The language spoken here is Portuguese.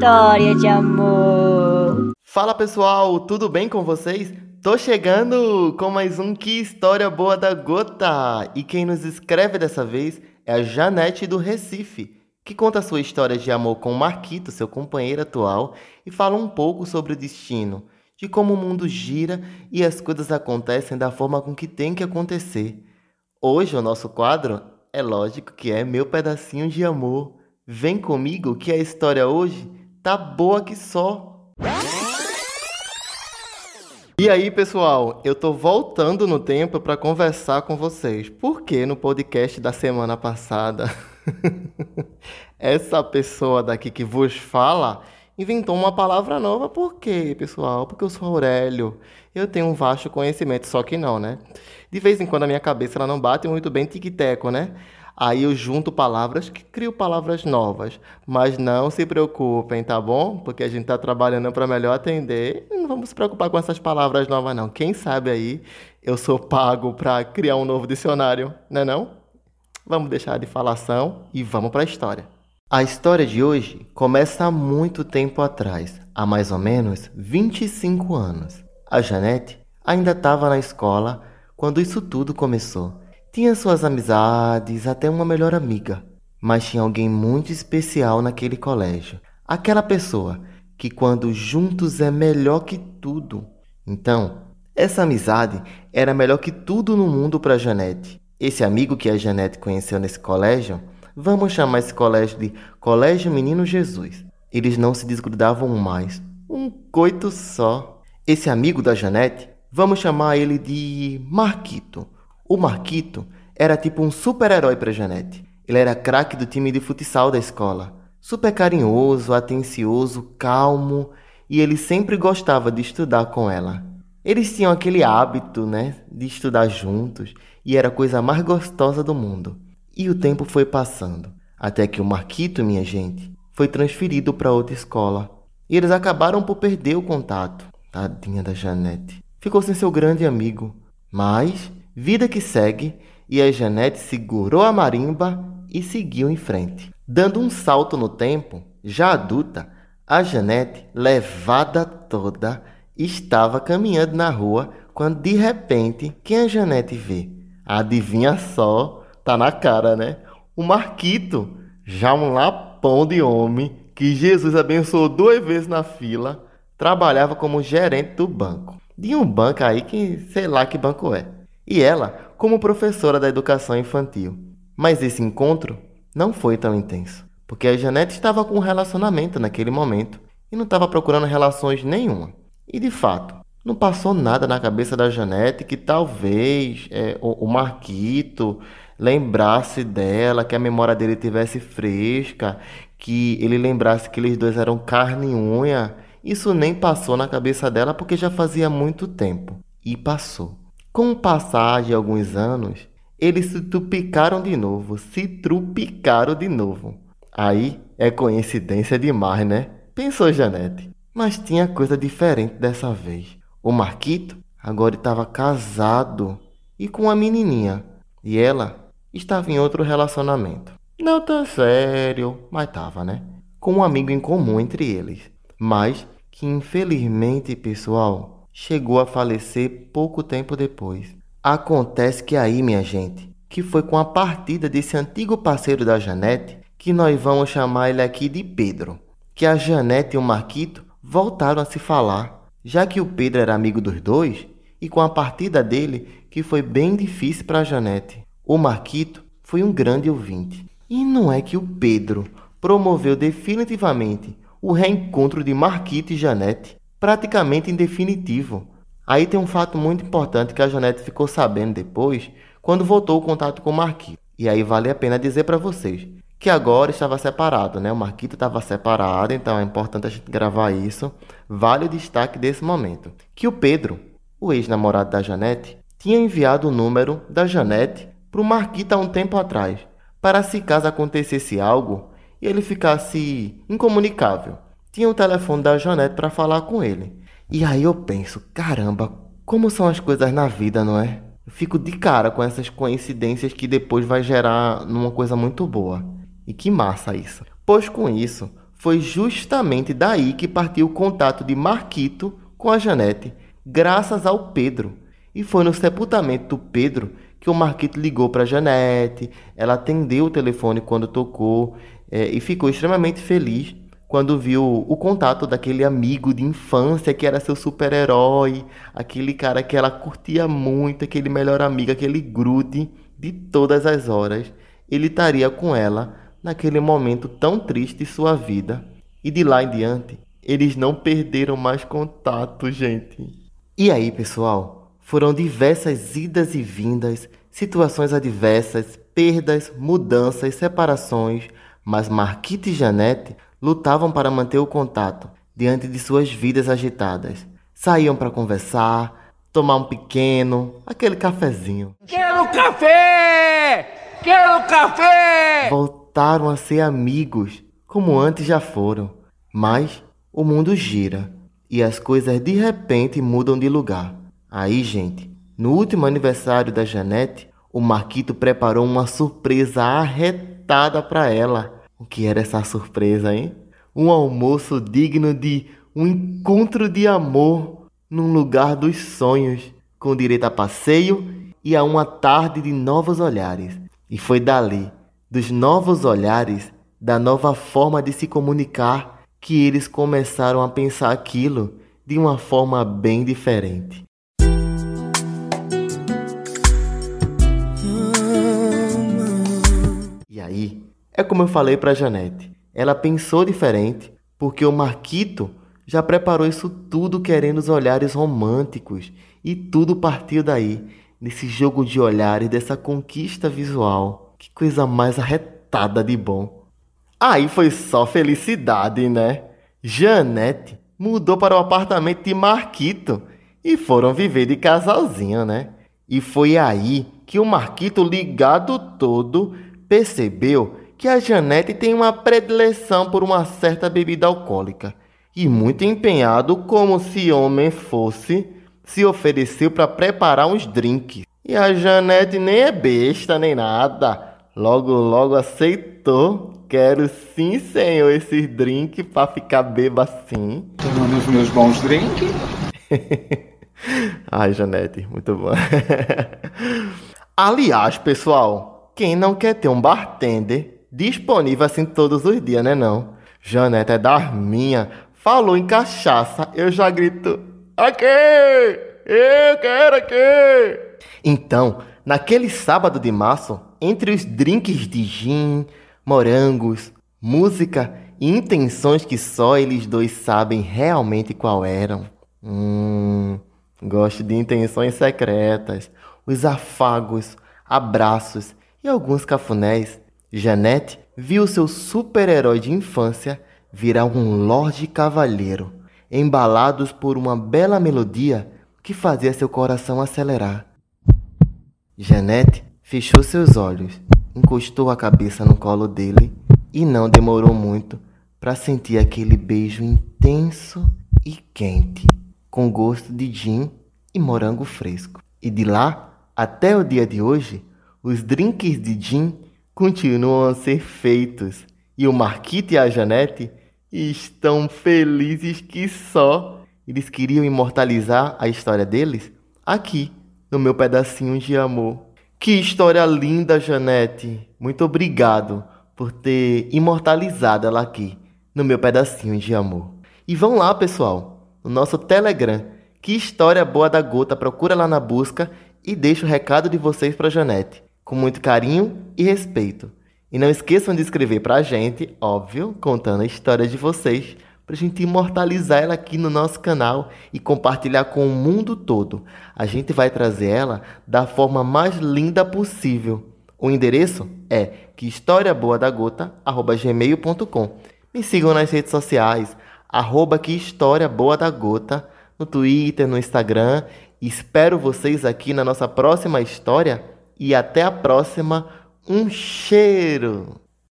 história de amor. Fala pessoal, tudo bem com vocês? Tô chegando com mais um Que História Boa da Gota! E quem nos escreve dessa vez é a Janete do Recife, que conta sua história de amor com Marquito, seu companheiro atual, e fala um pouco sobre o destino, de como o mundo gira e as coisas acontecem da forma com que tem que acontecer. Hoje o nosso quadro é lógico que é Meu Pedacinho de Amor. Vem comigo que a história hoje tá boa que só. E aí, pessoal, eu tô voltando no tempo para conversar com vocês. Porque no podcast da semana passada, essa pessoa daqui que vos fala inventou uma palavra nova. Por quê, pessoal? Porque eu sou Aurélio. Eu tenho um vasto conhecimento, só que não, né? De vez em quando a minha cabeça ela não bate muito bem tic-teco, né? Aí eu junto palavras que crio palavras novas. Mas não se preocupem, tá bom? Porque a gente está trabalhando para melhor atender. Não vamos se preocupar com essas palavras novas, não. Quem sabe aí eu sou pago para criar um novo dicionário, né não, não? Vamos deixar de falação e vamos para a história. A história de hoje começa há muito tempo atrás, há mais ou menos 25 anos. A Janete ainda estava na escola quando isso tudo começou. Tinha suas amizades, até uma melhor amiga, mas tinha alguém muito especial naquele colégio. Aquela pessoa que, quando juntos, é melhor que tudo. Então, essa amizade era melhor que tudo no mundo para Janete. Esse amigo que a Janete conheceu nesse colégio, vamos chamar esse colégio de Colégio Menino Jesus. Eles não se desgrudavam mais. Um coito só. Esse amigo da Janete, vamos chamar ele de Marquito. O Marquito era tipo um super-herói para Janete. Ele era craque do time de futsal da escola. Super carinhoso, atencioso, calmo e ele sempre gostava de estudar com ela. Eles tinham aquele hábito, né, de estudar juntos e era a coisa mais gostosa do mundo. E o tempo foi passando, até que o Marquito, minha gente, foi transferido para outra escola. E eles acabaram por perder o contato. Tadinha da Janete. Ficou sem seu grande amigo. Mas Vida que segue, e a Janete segurou a marimba e seguiu em frente. Dando um salto no tempo, já adulta, a Janete, levada toda, estava caminhando na rua quando de repente, quem a Janete vê? Adivinha só, tá na cara, né? O Marquito, já um lapão de homem que Jesus abençoou duas vezes na fila, trabalhava como gerente do banco. De um banco aí que sei lá que banco é e ela como professora da educação infantil. Mas esse encontro não foi tão intenso, porque a Janete estava com um relacionamento naquele momento e não estava procurando relações nenhuma. E de fato, não passou nada na cabeça da Janete que talvez é, o, o Marquito lembrasse dela, que a memória dele tivesse fresca, que ele lembrasse que eles dois eram carne e unha. Isso nem passou na cabeça dela porque já fazia muito tempo. E passou. Com o passar de alguns anos, eles se trupicaram de novo, se trupicaram de novo. Aí é coincidência demais, né? Pensou Janete. Mas tinha coisa diferente dessa vez. O Marquito agora estava casado e com uma menininha. E ela estava em outro relacionamento. Não tão sério, mas estava, né? Com um amigo em comum entre eles. Mas que infelizmente, pessoal, chegou a falecer pouco tempo depois. Acontece que aí, minha gente, que foi com a partida desse antigo parceiro da Janete, que nós vamos chamar ele aqui de Pedro, que a Janete e o Marquito voltaram a se falar, já que o Pedro era amigo dos dois, e com a partida dele, que foi bem difícil para a Janete. O Marquito foi um grande ouvinte. E não é que o Pedro promoveu definitivamente o reencontro de Marquito e Janete praticamente em definitivo. Aí tem um fato muito importante que a Janete ficou sabendo depois, quando voltou o contato com o Marquito. E aí vale a pena dizer para vocês que agora estava separado, né? O Marquito estava separado, então é importante a gente gravar isso. Vale o destaque desse momento. Que o Pedro, o ex-namorado da Janete, tinha enviado o número da Janete para o Marquito há um tempo atrás, para se caso acontecesse algo e ele ficasse incomunicável tinha o telefone da Janete para falar com ele. E aí eu penso, caramba, como são as coisas na vida, não é? Eu fico de cara com essas coincidências que depois vai gerar numa coisa muito boa. E que massa isso. Pois com isso, foi justamente daí que partiu o contato de Marquito com a Janete, graças ao Pedro. E foi no sepultamento do Pedro que o Marquito ligou para a Janete, ela atendeu o telefone quando tocou é, e ficou extremamente feliz quando viu o contato daquele amigo de infância que era seu super-herói, aquele cara que ela curtia muito, aquele melhor amigo, aquele grude de todas as horas. Ele estaria com ela naquele momento tão triste de sua vida. E de lá em diante, eles não perderam mais contato, gente. E aí, pessoal? Foram diversas idas e vindas, situações adversas, perdas, mudanças, separações, mas Marquita e Janete lutavam para manter o contato diante de suas vidas agitadas. Saíam para conversar, tomar um pequeno, aquele cafezinho. Quero café! Quero café! Voltaram a ser amigos, como antes já foram. Mas o mundo gira e as coisas de repente mudam de lugar. Aí, gente, no último aniversário da Janete, o Marquito preparou uma surpresa arretada para ela. O que era essa surpresa, hein? Um almoço digno de um encontro de amor num lugar dos sonhos, com direito a passeio e a uma tarde de novos olhares. E foi dali, dos novos olhares, da nova forma de se comunicar, que eles começaram a pensar aquilo de uma forma bem diferente. E aí, é como eu falei para Janete. Ela pensou diferente, porque o Marquito já preparou isso tudo querendo os olhares românticos, e tudo partiu daí, nesse jogo de olhares, dessa conquista visual. Que coisa mais arretada de bom. Aí foi só felicidade, né? Janete mudou para o apartamento de Marquito e foram viver de casalzinho, né? E foi aí que o Marquito, ligado todo, percebeu que a Janete tem uma predileção por uma certa bebida alcoólica e, muito empenhado, como se homem fosse, se ofereceu para preparar uns drinks. E a Janete nem é besta nem nada, logo logo aceitou. Quero sim, senhor, esses drinks para ficar beba assim. Um dos meus bons drinks. Ai, Janete, muito bom. Aliás, pessoal, quem não quer ter um bartender disponível assim todos os dias, né não? Janete é das minhas. Falou em cachaça, eu já grito: Aqui! Eu quero aqui! Então, naquele sábado de março, entre os drinks de gin, morangos, música e intenções que só eles dois sabem realmente qual eram. Hum, gosto de intenções secretas, os afagos, abraços e alguns cafunés Janete viu seu super-herói de infância virar um lorde cavalheiro, embalados por uma bela melodia que fazia seu coração acelerar. Janete fechou seus olhos, encostou a cabeça no colo dele e não demorou muito para sentir aquele beijo intenso e quente, com gosto de gin e morango fresco. E de lá até o dia de hoje, os drinks de gin continuam a ser feitos e o Marquito e a Janete estão felizes que só. Eles queriam imortalizar a história deles aqui, no meu pedacinho de amor. Que história linda, Janete! Muito obrigado por ter imortalizado ela aqui, no meu pedacinho de amor. E vão lá, pessoal, no nosso Telegram. Que história boa da gota, procura lá na busca e deixa o recado de vocês para Janete com muito carinho e respeito. E não esqueçam de escrever para a gente, óbvio, contando a história de vocês, para a gente imortalizar ela aqui no nosso canal e compartilhar com o mundo todo. A gente vai trazer ela da forma mais linda possível. O endereço é que historiaboadagota@gmail.com. Me sigam nas redes sociais, arroba que história boa da gota, no Twitter, no Instagram. espero vocês aqui na nossa próxima história e até a próxima. Um cheiro!